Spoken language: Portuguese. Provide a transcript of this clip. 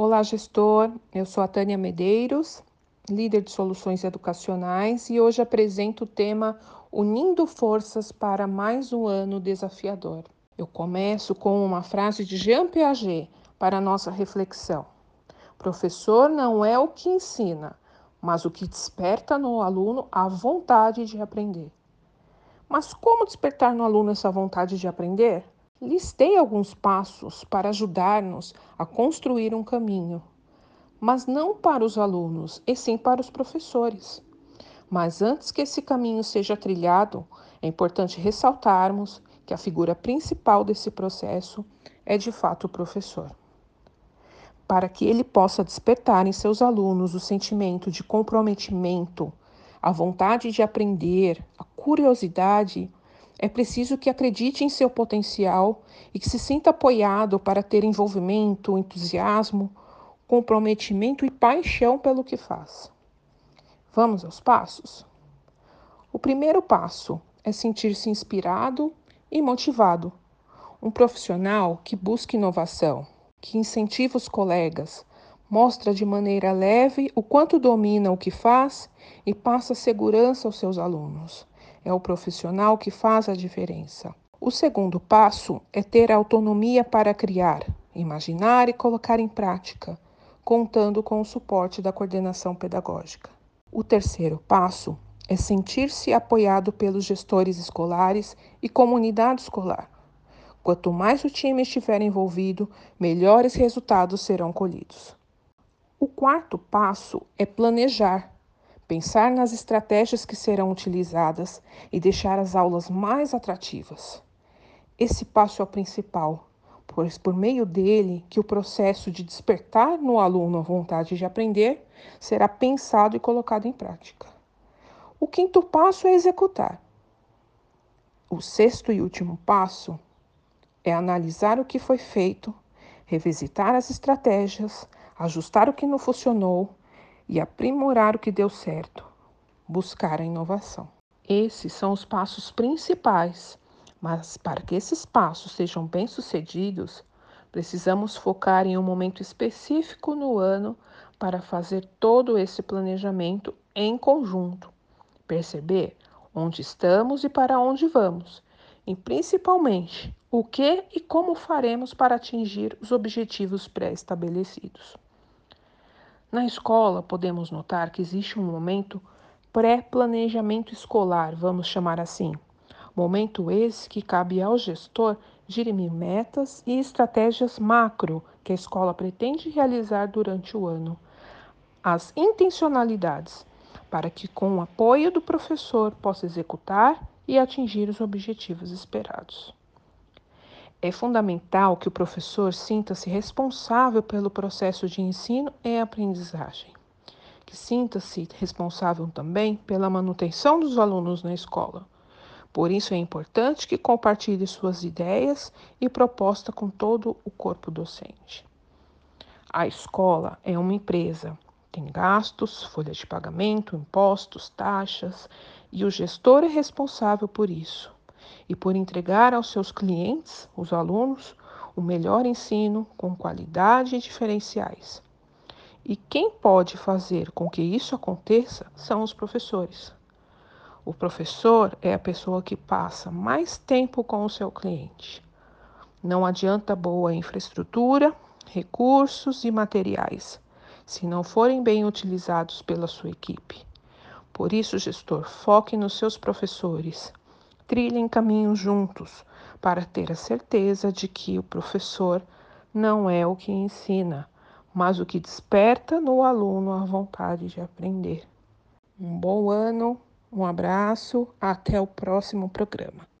Olá, gestor. Eu sou a Tânia Medeiros, líder de soluções educacionais, e hoje apresento o tema Unindo Forças para mais um ano desafiador. Eu começo com uma frase de Jean Piaget para nossa reflexão. Professor não é o que ensina, mas o que desperta no aluno a vontade de aprender. Mas como despertar no aluno essa vontade de aprender? Listei alguns passos para ajudar-nos a construir um caminho, mas não para os alunos, e sim para os professores. Mas antes que esse caminho seja trilhado, é importante ressaltarmos que a figura principal desse processo é de fato o professor. Para que ele possa despertar em seus alunos o sentimento de comprometimento, a vontade de aprender, a curiosidade, é preciso que acredite em seu potencial e que se sinta apoiado para ter envolvimento, entusiasmo, comprometimento e paixão pelo que faz. Vamos aos passos? O primeiro passo é sentir-se inspirado e motivado. Um profissional que busca inovação, que incentiva os colegas, mostra de maneira leve o quanto domina o que faz e passa segurança aos seus alunos. É o profissional que faz a diferença. O segundo passo é ter autonomia para criar, imaginar e colocar em prática, contando com o suporte da coordenação pedagógica. O terceiro passo é sentir-se apoiado pelos gestores escolares e comunidade escolar. Quanto mais o time estiver envolvido, melhores resultados serão colhidos. O quarto passo é planejar pensar nas estratégias que serão utilizadas e deixar as aulas mais atrativas. Esse passo é o principal, pois por meio dele que o processo de despertar no aluno a vontade de aprender será pensado e colocado em prática. O quinto passo é executar. O sexto e último passo é analisar o que foi feito, revisitar as estratégias, ajustar o que não funcionou e aprimorar o que deu certo, buscar a inovação. Esses são os passos principais, mas para que esses passos sejam bem-sucedidos, precisamos focar em um momento específico no ano para fazer todo esse planejamento em conjunto, perceber onde estamos e para onde vamos, e principalmente o que e como faremos para atingir os objetivos pré-estabelecidos. Na escola, podemos notar que existe um momento pré-planejamento escolar, vamos chamar assim. Momento esse que cabe ao gestor dirimir metas e estratégias macro que a escola pretende realizar durante o ano. As intencionalidades, para que, com o apoio do professor, possa executar e atingir os objetivos esperados. É fundamental que o professor sinta-se responsável pelo processo de ensino e aprendizagem, que sinta-se responsável também pela manutenção dos alunos na escola. Por isso é importante que compartilhe suas ideias e propostas com todo o corpo docente. A escola é uma empresa, tem gastos, folha de pagamento, impostos, taxas, e o gestor é responsável por isso e por entregar aos seus clientes, os alunos, o melhor ensino com qualidade e diferenciais. E quem pode fazer com que isso aconteça são os professores. O professor é a pessoa que passa mais tempo com o seu cliente. Não adianta boa infraestrutura, recursos e materiais, se não forem bem utilizados pela sua equipe. Por isso, gestor, foque nos seus professores trilhem caminhos juntos para ter a certeza de que o professor não é o que ensina, mas o que desperta no aluno a vontade de aprender. Um bom ano, um abraço, até o próximo programa.